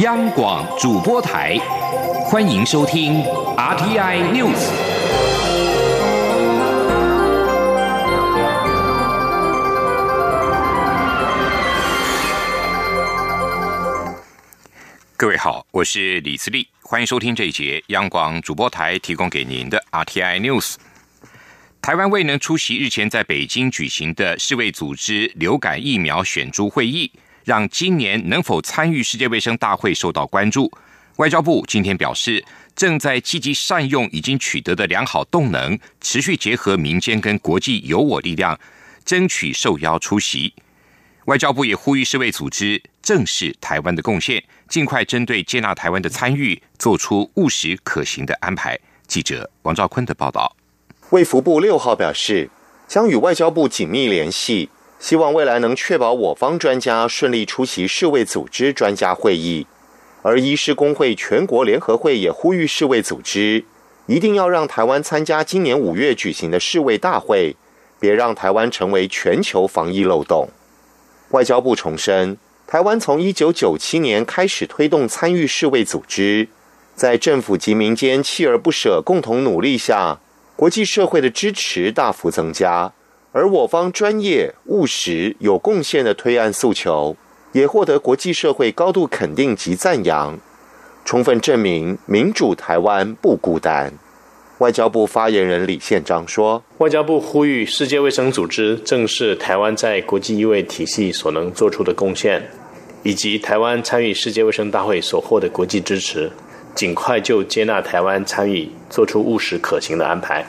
央广主播台，欢迎收听 RTI News。各位好，我是李自立，欢迎收听这一节央广主播台提供给您的 RTI News。台湾未能出席日前在北京举行的世卫组织流感疫苗选株会议。让今年能否参与世界卫生大会受到关注。外交部今天表示，正在积极善用已经取得的良好动能，持续结合民间跟国际有我力量，争取受邀出席。外交部也呼吁世卫组织正视台湾的贡献，尽快针对接纳台湾的参与，做出务实可行的安排。记者王兆坤的报道。卫福部六号表示，将与外交部紧密联系。希望未来能确保我方专家顺利出席世卫组织专家会议，而医师工会全国联合会也呼吁世卫组织一定要让台湾参加今年五月举行的世卫大会，别让台湾成为全球防疫漏洞。外交部重申，台湾从一九九七年开始推动参与世卫组织，在政府及民间锲而不舍共同努力下，国际社会的支持大幅增加。而我方专业、务实、有贡献的推案诉求，也获得国际社会高度肯定及赞扬，充分证明民主台湾不孤单。外交部发言人李宪章说：“外交部呼吁世界卫生组织正视台湾在国际医卫体系所能做出的贡献，以及台湾参与世界卫生大会所获的国际支持，尽快就接纳台湾参与做出务实可行的安排。”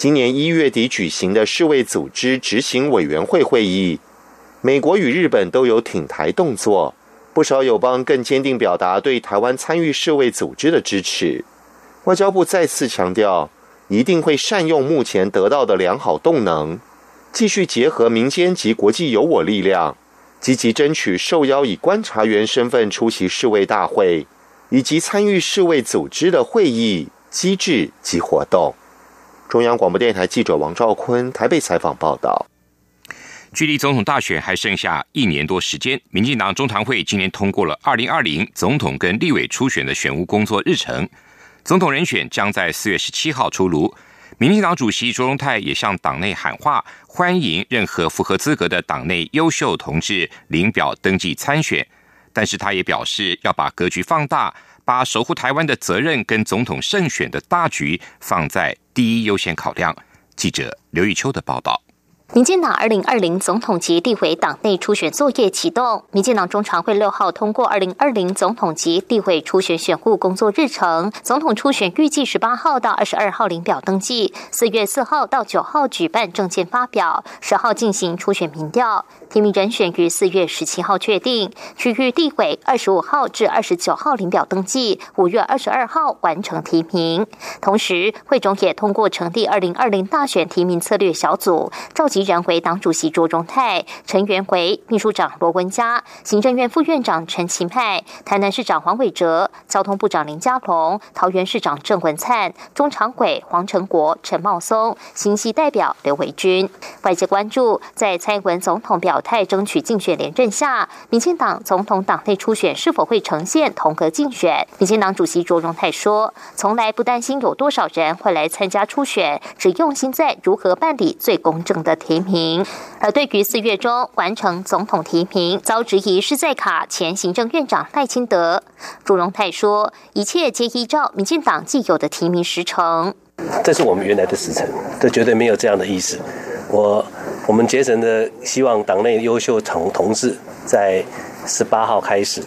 今年一月底举行的世卫组织执行委员会会议，美国与日本都有挺台动作，不少友邦更坚定表达对台湾参与世卫组织的支持。外交部再次强调，一定会善用目前得到的良好动能，继续结合民间及国际有我力量，积极争取受邀以观察员身份出席世卫大会，以及参与世卫组织的会议机制及活动。中央广播电台记者王兆坤台北采访报道：距离总统大选还剩下一年多时间，民进党中常会今年通过了二零二零总统跟立委初选的选务工作日程，总统人选将在四月十七号出炉。民进党主席卓荣泰也向党内喊话，欢迎任何符合资格的党内优秀同志领表登记参选，但是他也表示要把格局放大。把守护台湾的责任跟总统胜选的大局放在第一优先考量。记者刘玉秋的报道。民进党二零二零总统及地委党内初选作业启动。民进党中常会六号通过二零二零总统及地委初选选务工作日程。总统初选预计十八号到二十二号领表登记，四月四号到九号举办证件发表，十号进行初选民调。提名人选于四月十七号确定，区域地委二十五号至二十九号领表登记，五月二十二号完成提名。同时，会中也通过成立二零二零大选提名策略小组，召集人为党主席卓荣泰，成员为秘书长罗文嘉、行政院副院长陈其迈、台南市长黄伟哲、交通部长林佳龙、桃园市长郑文灿、中常委黄成国、陈茂松、新系代表刘维军。外界关注，在蔡英文总统表。态争取竞选连任下，民进党总统党内初选是否会呈现同格竞选？民进党主席卓荣泰说：“从来不担心有多少人会来参加初选，只用心在如何办理最公正的提名。”而对于四月中完成总统提名遭质疑是在卡前行政院长赖清德，朱荣泰说：“一切皆依照民进党既有的提名时程。”这是我们原来的时程，这绝对没有这样的意思。我。我们竭诚的希望党内优秀同同志在十八号开始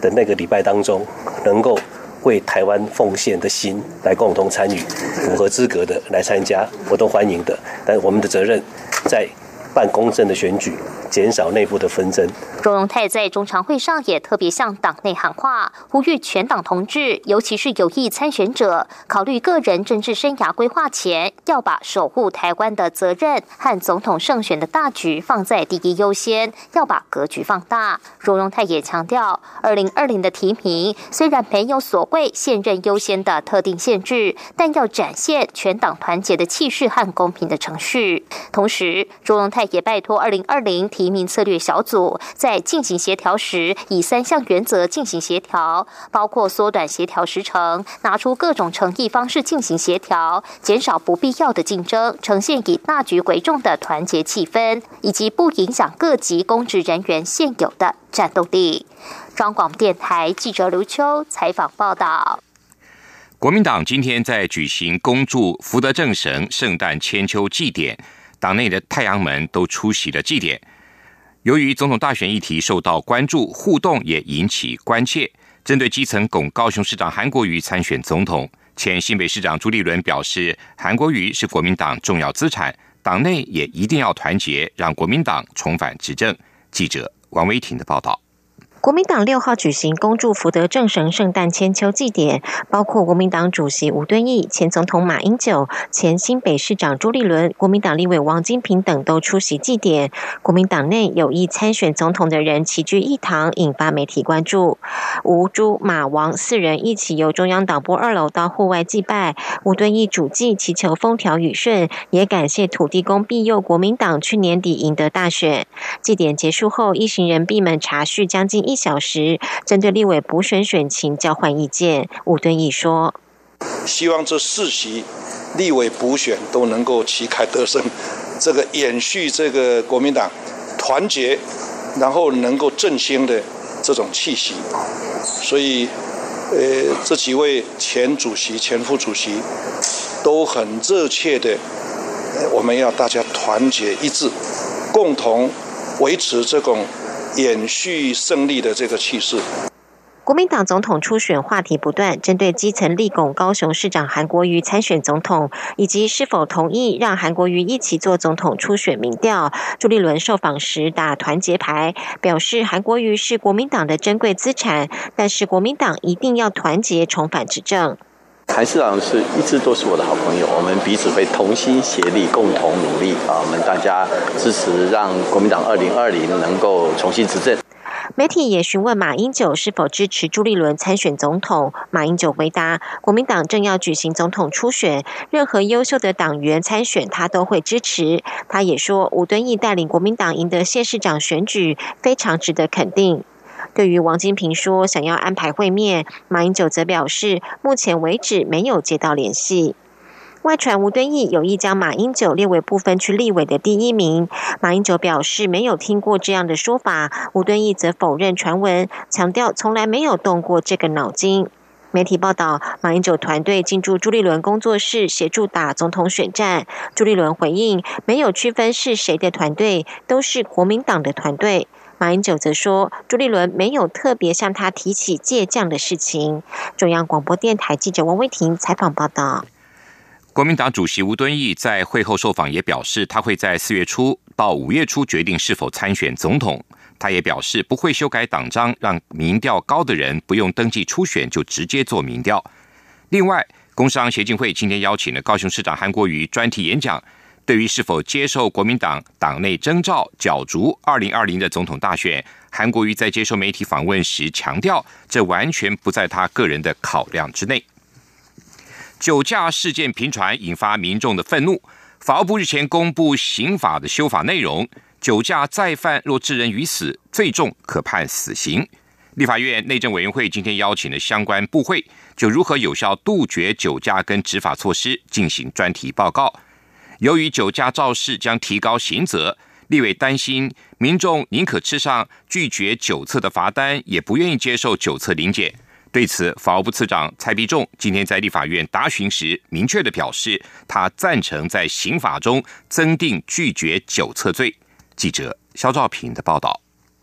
的那个礼拜当中，能够为台湾奉献的心来共同参与，符合资格的来参加，我都欢迎的。但我们的责任在办公正的选举。减少内部的纷争。钟荣泰在中常会上也特别向党内喊话，呼吁全党同志，尤其是有意参选者，考虑个人政治生涯规划前，要把守护台湾的责任和总统胜选的大局放在第一优先，要把格局放大。钟荣泰也强调，二零二零的提名虽然没有所谓现任优先的特定限制，但要展现全党团结的气势和公平的程序。同时，钟荣泰也拜托二零二零。名策略小组在进行协调时，以三项原则进行协调，包括缩短协调时程、拿出各种诚意方式进行协调、减少不必要的竞争、呈现以大局为重的团结气氛，以及不影响各级公职人员现有的战斗力。中广电台记者刘秋采访报道。国民党今天在举行恭祝福德正神圣诞千秋祭典，党内的太阳门都出席了祭典。由于总统大选议题受到关注，互动也引起关切。针对基层拱高雄市长韩国瑜参选总统，前新北市长朱立伦表示，韩国瑜是国民党重要资产，党内也一定要团结，让国民党重返执政。记者王维婷的报道。国民党六号举行恭祝福德正神圣诞千秋祭典，包括国民党主席吴敦义、前总统马英九、前新北市长朱立伦、国民党立委王金平等都出席祭典。国民党内有意参选总统的人齐聚一堂，引发媒体关注。吴、朱、马、王四人一起由中央党部二楼到户外祭拜。吴敦义主祭祈求风调雨顺，也感谢土地公庇佑国民党去年底赢得大选。祭典结束后，一行人闭门茶叙将近。一小时，针对立委补选选情交换意见。吴敦义说：“希望这四席立委补选都能够旗开得胜，这个延续这个国民党团结，然后能够振兴的这种气息。所以，呃，这几位前主席、前副主席都很热切的，我们要大家团结一致，共同维持这种。”延续胜利的这个气势。国民党总统初选话题不断，针对基层立拱高雄市长韩国瑜参选总统，以及是否同意让韩国瑜一起做总统初选民调，朱立伦受访时打团结牌，表示韩国瑜是国民党的珍贵资产，但是国民党一定要团结重返执政。韩市长是一直都是我的好朋友，我们彼此会同心协力，共同努力啊！我们大家支持，让国民党二零二零能够重新执政。媒体也询问马英九是否支持朱立伦参选总统，马英九回答：国民党正要举行总统初选，任何优秀的党员参选，他都会支持。他也说，吴敦义带领国民党赢得县市长选举，非常值得肯定。对于王金平说想要安排会面，马英九则表示，目前为止没有接到联系。外传吴敦义有意将马英九列为部分区立委的第一名，马英九表示没有听过这样的说法，吴敦义则否认传闻，强调从来没有动过这个脑筋。媒体报道，马英九团队进驻朱立伦工作室协助打总统选战，朱立伦回应没有区分是谁的团队，都是国民党的团队。马英九则说，朱立伦没有特别向他提起借将的事情。中央广播电台记者王威婷采访报道。国民党主席吴敦义在会后受访也表示，他会在四月初到五月初决定是否参选总统。他也表示不会修改党章，让民调高的人不用登记初选就直接做民调。另外，工商协进会今天邀请了高雄市长韩国瑜专题演讲。对于是否接受国民党党内征召角逐二零二零的总统大选，韩国瑜在接受媒体访问时强调，这完全不在他个人的考量之内。酒驾事件频传，引发民众的愤怒。法务部日前公布刑法的修法内容，酒驾再犯若致人于死，最重可判死刑。立法院内政委员会今天邀请了相关部会，就如何有效杜绝酒驾跟执法措施进行专题报告。由于酒驾肇事将提高刑责，立委担心民众宁可吃上拒绝酒测的罚单，也不愿意接受酒测临检。对此，法务部次长蔡必仲今天在立法院答询时，明确的表示，他赞成在刑法中增定拒绝酒测罪。记者肖兆平的报道。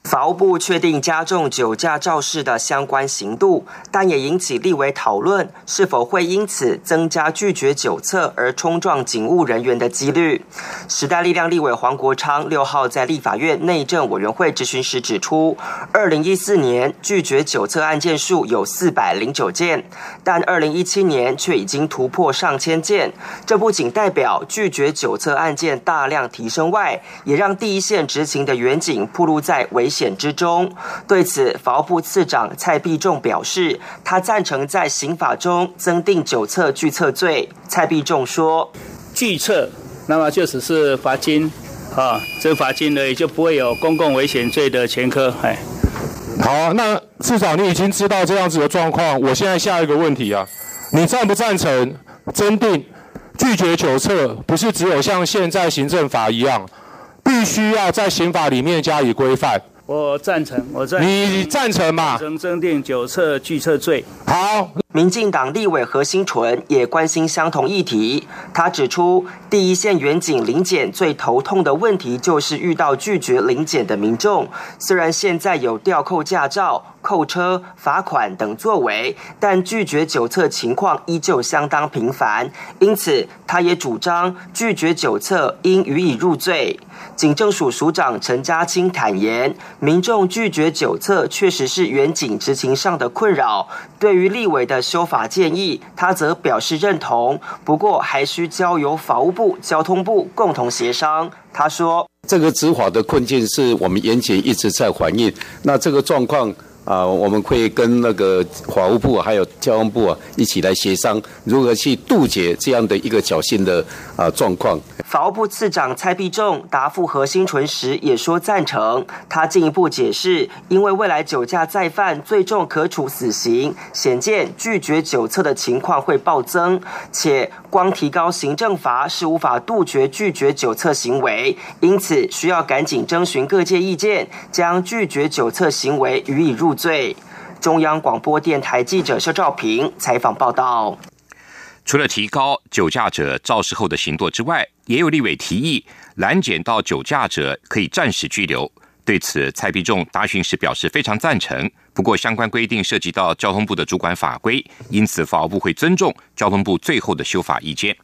法务部确定加重酒驾肇事的相关刑度，但也引起立委讨论，是否会因此增加拒绝酒测而冲撞警务人员的几率。时代力量立委黄国昌六号在立法院内政委员会质询时指出，二零一四年拒绝酒测案件数有四百零九件，但二零一七年却已经突破上千件。这不仅代表拒绝酒测案件大量提升外，也让第一线执勤的员警暴露在危。险之中，对此，法务部次长蔡必仲表示，他赞成在刑法中增订酒测拒测罪。蔡必仲说：“拒测，那么就只是罚金啊，这罚金呢也就不会有公共危险罪的前科。哎，好，那至少你已经知道这样子的状况。我现在下一个问题啊，你赞不赞成增订拒绝酒测？不是只有像现在行政法一样，必须要在刑法里面加以规范。我赞成，我赞。你赞成嘛？增增定酒测拒测罪。好。民进党立委何新纯也关心相同议题。他指出，第一线远警临检最头痛的问题就是遇到拒绝临检的民众。虽然现在有吊扣驾照、扣车、罚款等作为，但拒绝酒测情况依旧相当频繁。因此，他也主张拒绝酒测应予以入罪。警政署署长陈家清坦言，民众拒绝酒测确实是远警执勤上的困扰。对于立委的修法建议，他则表示认同，不过还需交由法务部、交通部共同协商。他说：“这个执法的困境是我们严检一直在反映，那这个状况。”啊，我们会跟那个法务部还有交通部啊一起来协商，如何去杜绝这样的一个侥幸的啊状况。法务部次长蔡必仲答复何新纯时也说赞成。他进一步解释，因为未来酒驾再犯，最重可处死刑，显见拒绝酒测的情况会暴增，且光提高行政罚是无法杜绝拒绝酒测行为，因此需要赶紧征询各界意见，将拒绝酒测行为予以入。罪。中央广播电台记者肖兆平采访报道。除了提高酒驾者肇事后的刑度之外，也有立委提议拦检到酒驾者可以暂时拘留。对此，蔡必仲答询时表示非常赞成。不过，相关规定涉及到交通部的主管法规，因此法务部会尊重交通部最后的修法意见。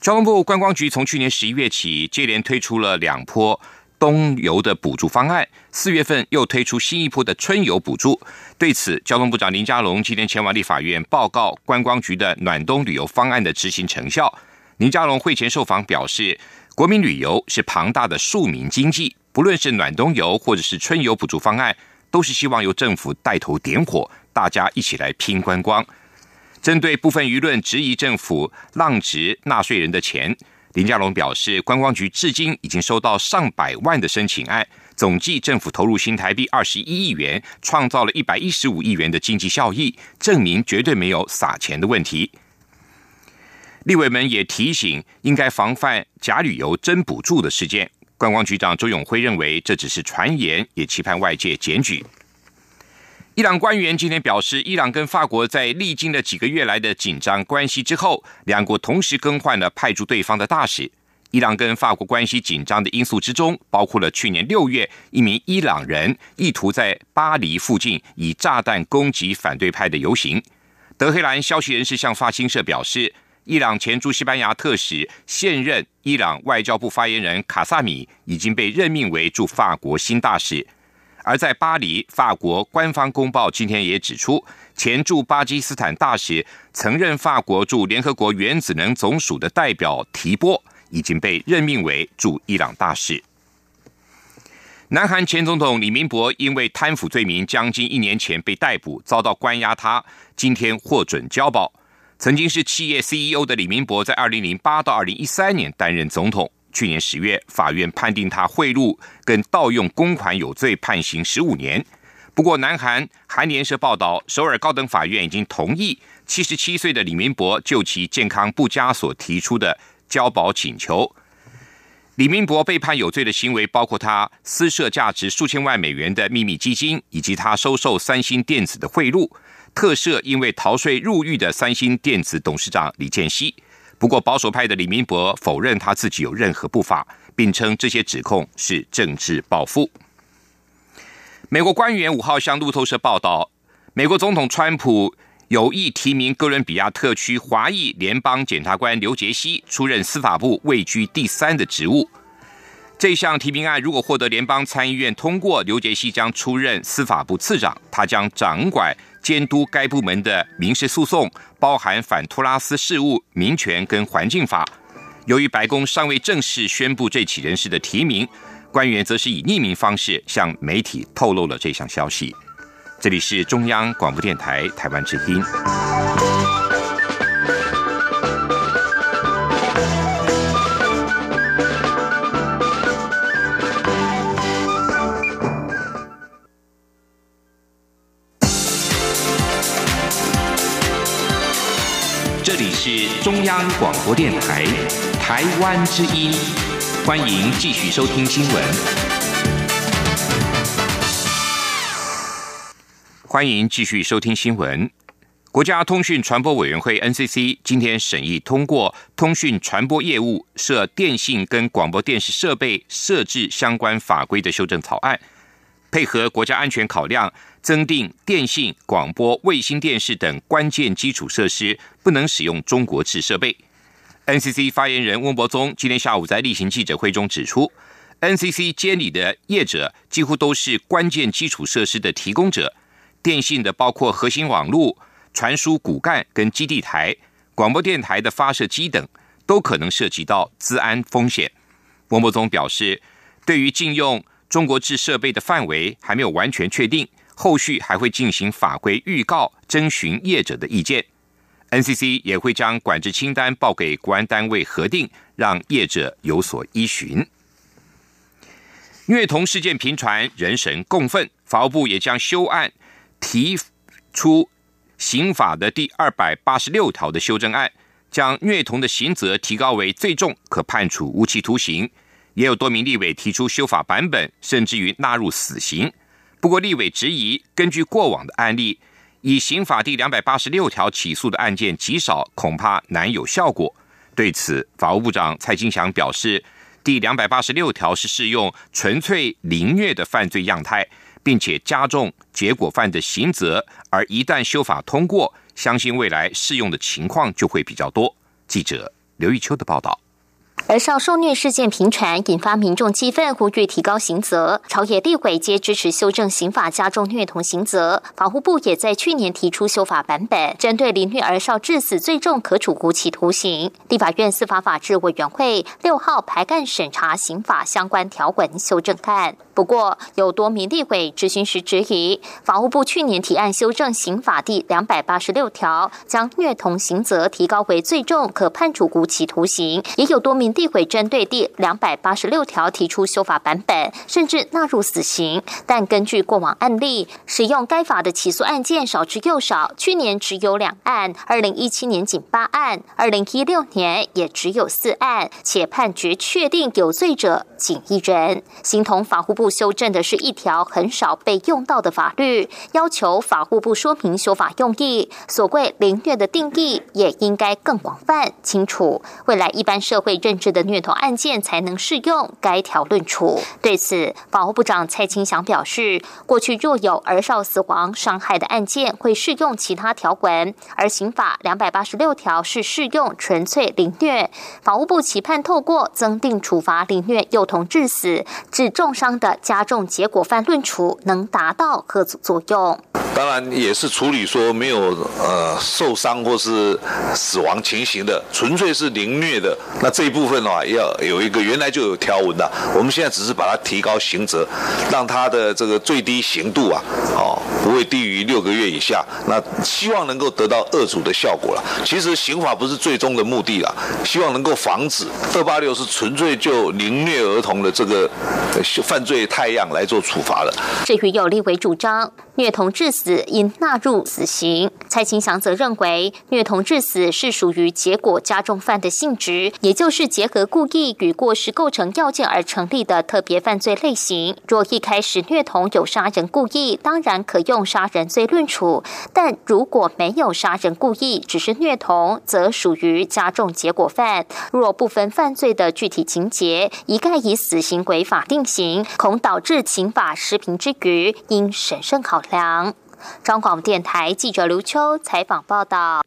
交通部观光局从去年十一月起，接连推出了两波。冬游的补助方案，四月份又推出新一波的春游补助。对此，交通部长林佳龙今天前往立法院报告观光局的暖冬旅游方案的执行成效。林佳龙会前受访表示，国民旅游是庞大的庶民经济，不论是暖冬游或者是春游补助方案，都是希望由政府带头点火，大家一起来拼观光。针对部分舆论质疑政府浪值纳税人的钱。林佳龙表示，观光局至今已经收到上百万的申请案，总计政府投入新台币二十一亿元，创造了一百一十五亿元的经济效益，证明绝对没有撒钱的问题。立委们也提醒，应该防范假旅游真补助的事件。观光局长周永辉认为，这只是传言，也期盼外界检举。伊朗官员今天表示，伊朗跟法国在历经了几个月来的紧张关系之后，两国同时更换了派驻对方的大使。伊朗跟法国关系紧张的因素之中，包括了去年六月一名伊朗人意图在巴黎附近以炸弹攻击反对派的游行。德黑兰消息人士向法新社表示，伊朗前驻西班牙特使、现任伊朗外交部发言人卡萨米已经被任命为驻法国新大使。而在巴黎，法国官方公报今天也指出，前驻巴基斯坦大使、曾任法国驻联合国原子能总署的代表提波已经被任命为驻伊朗大使。南韩前总统李明博因为贪腐罪名，将近一年前被逮捕，遭到关押。他今天获准交保。曾经是企业 CEO 的李明博，在二零零八到二零一三年担任总统。去年十月，法院判定他贿赂跟盗用公款有罪，判刑十五年。不过，南韩韩联社报道，首尔高等法院已经同意七十七岁的李明博就其健康不佳所提出的交保请求。李明博被判有罪的行为包括他私设价值数千万美元的秘密基金，以及他收受三星电子的贿赂，特赦因为逃税入狱的三星电子董事长李健熙。不过，保守派的李明博否认他自己有任何不法，并称这些指控是政治报复。美国官员五号向路透社报道，美国总统川普有意提名哥伦比亚特区华裔联邦检察官刘杰西出任司法部位居第三的职务。这项提名案如果获得联邦参议院通过，刘杰西将出任司法部次长，他将掌管。监督该部门的民事诉讼，包含反托拉斯事务、民权跟环境法。由于白宫尚未正式宣布这起人士的提名，官员则是以匿名方式向媒体透露了这项消息。这里是中央广播电台台湾之音。是中央广播电台台湾之音，欢迎继续收听新闻。欢迎继续收听新闻。国家通讯传播委员会 NCC 今天审议通过通讯传播业务设电信跟广播电视设备设置相关法规的修正草案，配合国家安全考量。增订电信、广播、卫星电视等关键基础设施不能使用中国制设备。NCC 发言人温博宗今天下午在例行记者会中指出，NCC 监理的业者几乎都是关键基础设施的提供者，电信的包括核心网络、传输骨干跟基地台、广播电台的发射机等，都可能涉及到资安风险。温博宗表示，对于禁用中国制设备的范围还没有完全确定。后续还会进行法规预告，征询业者的意见。NCC 也会将管制清单报给国安单位核定，让业者有所依循。虐童事件频传，人神共愤，法务部也将修案提出刑法的第二百八十六条的修正案，将虐童的刑责提高为最重，可判处无期徒刑。也有多名立委提出修法版本，甚至于纳入死刑。不过，立委质疑，根据过往的案例，以刑法第两百八十六条起诉的案件极少，恐怕难有效果。对此，法务部长蔡金祥表示，第两百八十六条是适用纯粹凌虐的犯罪样态，并且加重结果犯的刑责，而一旦修法通过，相信未来适用的情况就会比较多。记者刘玉秋的报道。而少受虐事件频传，引发民众激愤，呼吁提高刑责。朝野立委皆支持修正刑法，加重虐童刑责。法务部也在去年提出修法版本，针对凌虐儿少致死最重可处无期徒刑。立法院司法法制委员会六号排干审查刑法相关条文修正案。不过，有多名立委质询时质疑，法务部去年提案修正刑法第两百八十六条，将虐童刑责提高为最重，可判处无期徒刑。也有多名地委针对第两百八十六条提出修法版本，甚至纳入死刑。但根据过往案例，使用该法的起诉案件少之又少，去年只有两案，二零一七年仅八案，二零一六年也只有四案，且判决确定有罪者仅一人。形同法务部。不修正的是一条很少被用到的法律，要求法务部说明修法用意。所谓凌虐的定义也应该更广泛清楚，未来一般社会认知的虐童案件才能适用该条论处。对此，法务部长蔡清祥表示，过去若有儿少死亡、伤害的案件，会适用其他条文，而刑法两百八十六条是适用纯粹凌虐。法务部期盼透过增订处罚凌虐幼童致死、致重伤的。加重结果犯论处能达到各组作用？当然也是处理说没有呃受伤或是死亡情形的，纯粹是凌虐的。那这一部分的话，要有一个原来就有条文的，我们现在只是把它提高刑责，让它的这个最低刑度啊，哦不会低于六个月以下。那希望能够得到恶主的效果了。其实刑法不是最终的目的了，希望能够防止二八六是纯粹就凌虐儿童的这个犯罪太阳来做处罚了。至于有利为主张虐童致死。应纳入死刑。蔡清祥则认为，虐童致死是属于结果加重犯的性质，也就是结合故意与过失构成要件而成立的特别犯罪类型。若一开始虐童有杀人故意，当然可用杀人罪论处；但如果没有杀人故意，只是虐童，则属于加重结果犯。若部分犯罪的具体情节一概以死刑为法定刑，恐导致刑法失平之余，应审慎考梁。中广电台记者刘秋采访报道。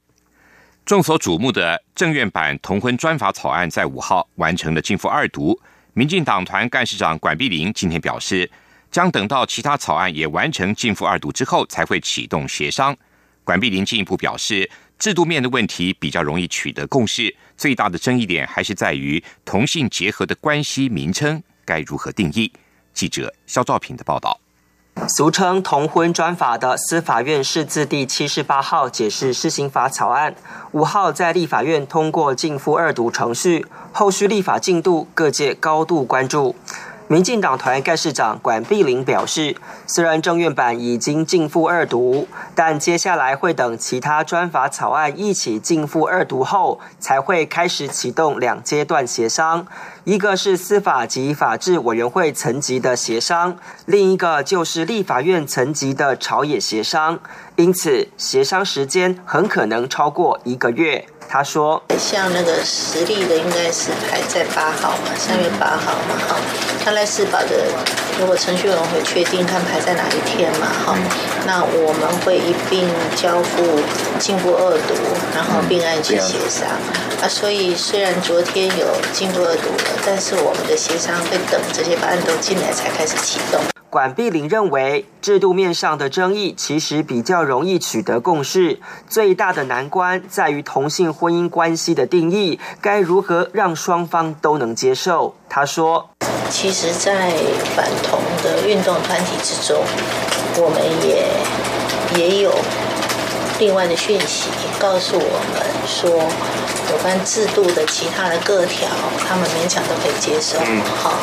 众所瞩目的政院版同婚专法草案在五号完成了进复二读。民进党团干事长管碧玲今天表示，将等到其他草案也完成进复二读之后，才会启动协商。管碧玲进一步表示，制度面的问题比较容易取得共识，最大的争议点还是在于同性结合的关系名称该如何定义。记者肖兆平的报道。俗称同婚专法的司法院释字第七十八号解释施行法草案，五号在立法院通过进赴二读程序，后续立法进度各界高度关注。民进党团干事长管碧玲表示，虽然政院版已经进赴二读，但接下来会等其他专法草案一起进赴二读后，才会开始启动两阶段协商。一个是司法及法制委员会层级的协商，另一个就是立法院层级的朝野协商。因此，协商时间很可能超过一个月。他说：“像那个实力的，应该是排在八号嘛，三月八号嘛，哈。看来司法的，如果程序委员会确定看排在哪一天嘛，哈，那我们会一并交付进步二读，然后并案去协商。啊，所以虽然昨天有进步二读了，但是我们的协商会等这些法案都进来才开始启动。”管碧玲认为，制度面上的争议其实比较容易取得共识，最大的难关在于同性婚姻关系的定义，该如何让双方都能接受？他说：“其实，在反同的运动团体之中，我们也也有另外的讯息告诉我们说，有关制度的其他的各条，他们勉强都可以接受。好，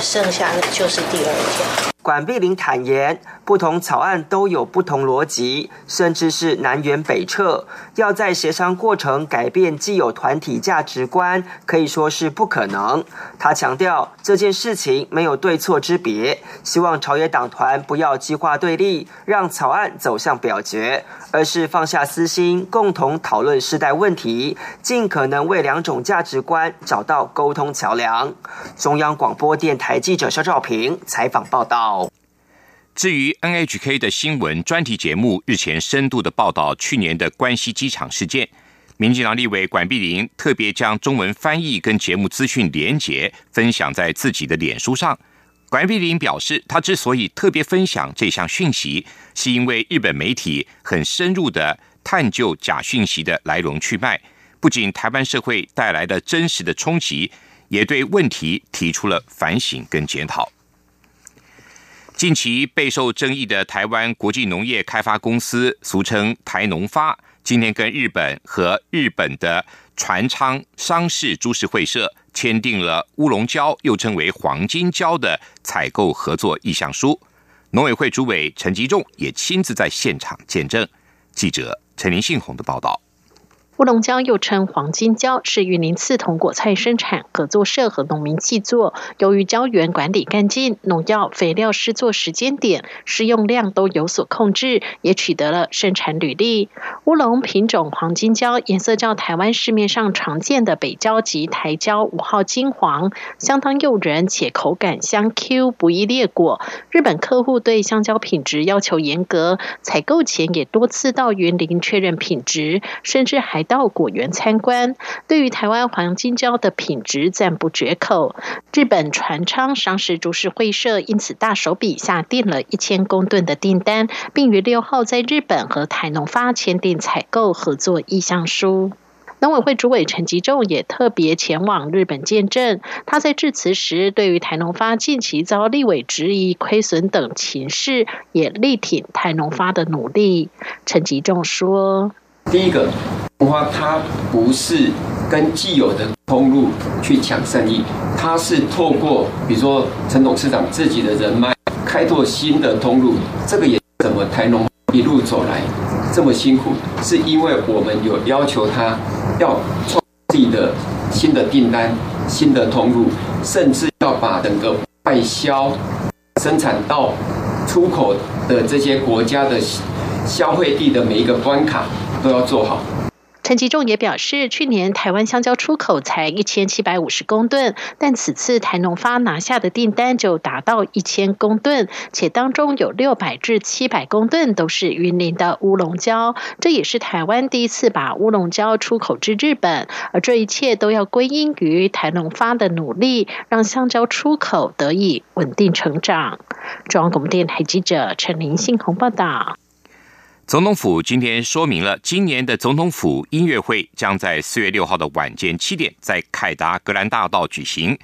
剩下的就是第二条。”管碧玲坦言，不同草案都有不同逻辑，甚至是南辕北辙。要在协商过程改变既有团体价值观，可以说是不可能。他强调，这件事情没有对错之别，希望朝野党团不要激化对立，让草案走向表决，而是放下私心，共同讨论世代问题，尽可能为两种价值观找到沟通桥梁。中央广播电台记者肖照平采访报道。至于 NHK 的新闻专题节目日前深度的报道去年的关西机场事件，民进党立委管碧玲特别将中文翻译跟节目资讯连结分享在自己的脸书上。管碧玲表示，他之所以特别分享这项讯息，是因为日本媒体很深入的探究假讯息的来龙去脉，不仅台湾社会带来的真实的冲击，也对问题提出了反省跟检讨。近期备受争议的台湾国际农业开发公司，俗称台农发，今天跟日本和日本的船昌商事株式会社签订了乌龙胶，又称为黄金胶的采购合作意向书。农委会主委陈吉仲也亲自在现场见证。记者陈林信宏的报道。乌龙胶又称黄金胶，是玉林刺桐果菜生产合作社和农民契作。由于胶原管理干净，农药、肥料施作时间点、施用量都有所控制，也取得了生产履历。乌龙品种黄金胶颜色较台湾市面上常见的北胶及台胶五号金黄，相当诱人，且口感香 Q，不易裂果。日本客户对香蕉品质要求严格，采购前也多次到云林确认品质，甚至还。到果园参观，对于台湾黄金胶的品质赞不绝口。日本船昌商事株式会社因此大手笔下订了一千公吨的订单，并于六号在日本和台农发签订采购合作意向书。农委会主委陈吉仲也特别前往日本见证。他在致辞时，对于台农发近期遭立委质疑亏损等情势，也力挺台农发的努力。陈吉仲说：“第一个。”花它不是跟既有的通路去抢生意，它是透过比如说陈董事长自己的人脉开拓新的通路。这个也怎么台农一路走来这么辛苦，是因为我们有要求他要创自己的新的订单、新的通路，甚至要把整个外销、生产到出口的这些国家的消费地的每一个关卡都要做好。陈吉仲也表示，去年台湾香蕉出口才一千七百五十公吨，但此次台农发拿下的订单就达到一千公吨，且当中有六百至七百公吨都是云林的乌龙胶，这也是台湾第一次把乌龙胶出口至日本，而这一切都要归因于台农发的努力，让香蕉出口得以稳定成长。中央广播电台记者陈林信宏报道。总统府今天说明了，今年的总统府音乐会将在四月六号的晚间七点在凯达格兰大道举行。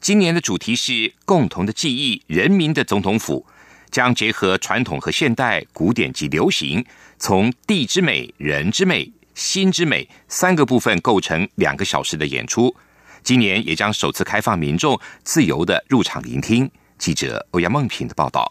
今年的主题是“共同的记忆，人民的总统府”，将结合传统和现代、古典及流行，从地之美、人之美、心之美三个部分构成两个小时的演出。今年也将首次开放民众自由的入场聆听。记者欧阳梦平的报道。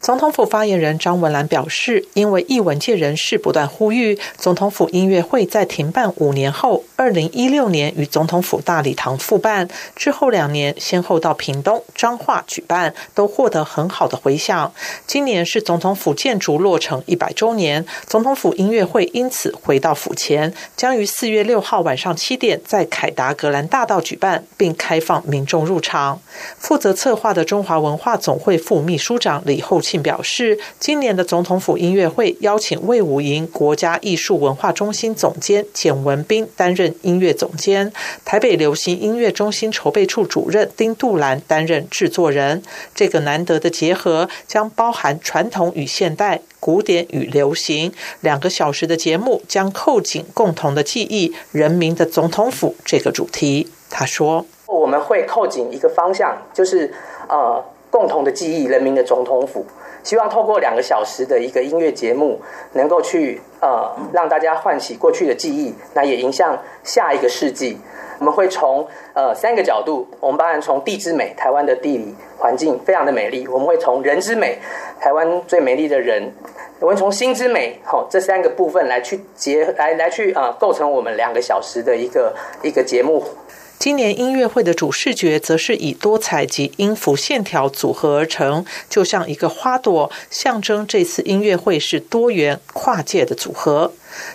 总统府发言人张文兰表示，因为艺文界人士不断呼吁，总统府音乐会在停办五年后，二零一六年与总统府大礼堂复办，之后两年先后到屏东、彰化举办，都获得很好的回响。今年是总统府建筑落成一百周年，总统府音乐会因此回到府前，将于四月六号晚上七点在凯达格兰大道举办，并开放民众入场。负责策划的中华文化总会副秘书长李厚。庆表示，今年的总统府音乐会邀请魏武营国家艺术文化中心总监简文斌担任音乐总监，台北流行音乐中心筹备处主任丁杜兰担任制作人。这个难得的结合将包含传统与现代、古典与流行两个小时的节目，将扣紧共同的记忆——人民的总统府这个主题。他说：“我们会扣紧一个方向，就是呃，共同的记忆——人民的总统府。”希望透过两个小时的一个音乐节目，能够去呃让大家唤起过去的记忆，那也迎向下一个世纪。我们会从呃三个角度，我们当然从地之美，台湾的地理环境非常的美丽；我们会从人之美，台湾最美丽的人；我们从心之美，好这三个部分来去结来来去啊构成我们两个小时的一个一个节目。今年音乐会的主视觉则是以多彩及音符线条组合而成，就像一个花朵，象征这次音乐会是多元跨界的组合。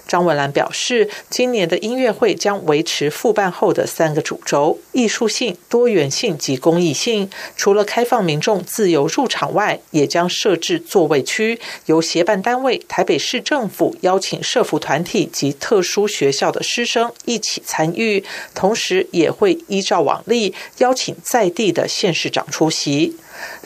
张文兰表示，今年的音乐会将维持复办后的三个主轴：艺术性、多元性及公益性。除了开放民众自由入场外，也将设置座位区，由协办单位台北市政府邀请社服团体及特殊学校的师生一起参与，同时也会依照往例邀请在地的县市长出席。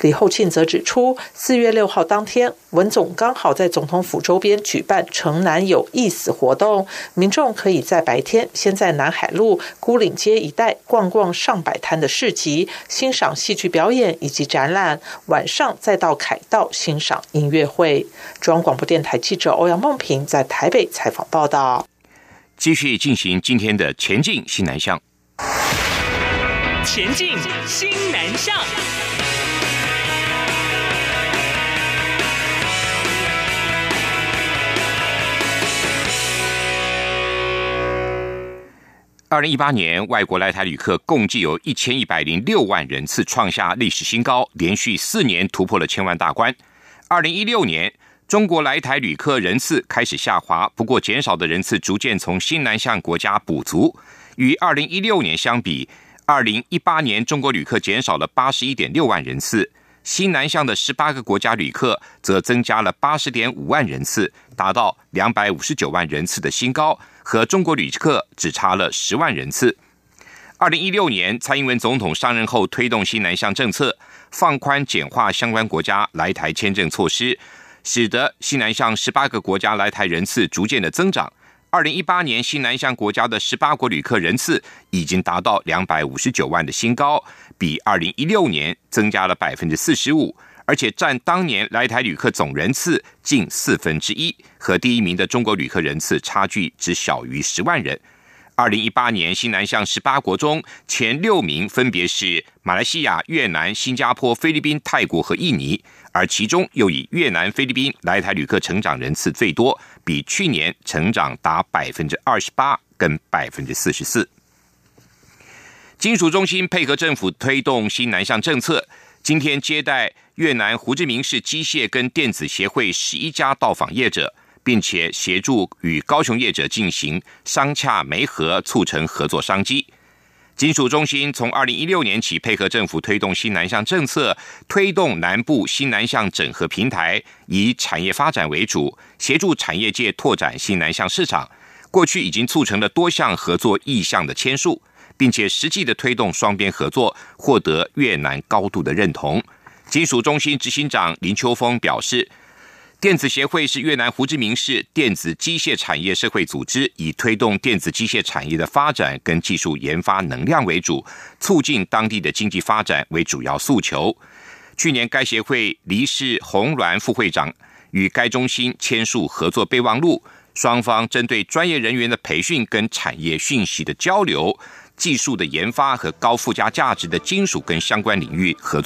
李厚庆则指出，四月六号当天，文总刚好在总统府周边举办“城南有意思”活动，民众可以在白天先在南海路、孤岭街一带逛逛上百摊的市集，欣赏戏剧表演以及展览；晚上再到凯道欣赏音乐会。中央广播电台记者欧阳梦平在台北采访报道。继续进行今天的前进新南向，前进新南向。二零一八年，外国来台旅客共计有一千一百零六万人次，创下历史新高，连续四年突破了千万大关。二零一六年，中国来台旅客人次开始下滑，不过减少的人次逐渐从新南向国家补足。与二零一六年相比，二零一八年中国旅客减少了八十一点六万人次，新南向的十八个国家旅客则增加了八十点五万人次，达到两百五十九万人次的新高。和中国旅客只差了十万人次。二零一六年，蔡英文总统上任后推动新南向政策，放宽简化相关国家来台签证措施，使得新南向十八个国家来台人次逐渐的增长。二零一八年，新南向国家的十八国旅客人次已经达到两百五十九万的新高，比二零一六年增加了百分之四十五。而且占当年来台旅客总人次近四分之一，和第一名的中国旅客人次差距只小于十万人。二零一八年新南向十八国中前六名分别是马来西亚、越南、新加坡、菲律宾、泰国和印尼，而其中又以越南、菲律宾来台旅客成长人次最多，比去年成长达百分之二十八跟百分之四十四。金属中心配合政府推动新南向政策。今天接待越南胡志明市机械跟电子协会十一家到访业者，并且协助与高雄业者进行商洽媒合，促成合作商机。金属中心从二零一六年起配合政府推动新南向政策，推动南部新南向整合平台，以产业发展为主，协助产业界拓展新南向市场。过去已经促成了多项合作意向的签署。并且实际的推动双边合作，获得越南高度的认同。金属中心执行长林秋峰表示，电子协会是越南胡志明市电子机械产业社会组织，以推动电子机械产业的发展跟技术研发能量为主，促进当地的经济发展为主要诉求。去年，该协会黎氏红鸾副会长与该中心签署合作备忘录，双方针对专业人员的培训跟产业讯息的交流。技术的研发和高附加价值的金属跟相关领域合作。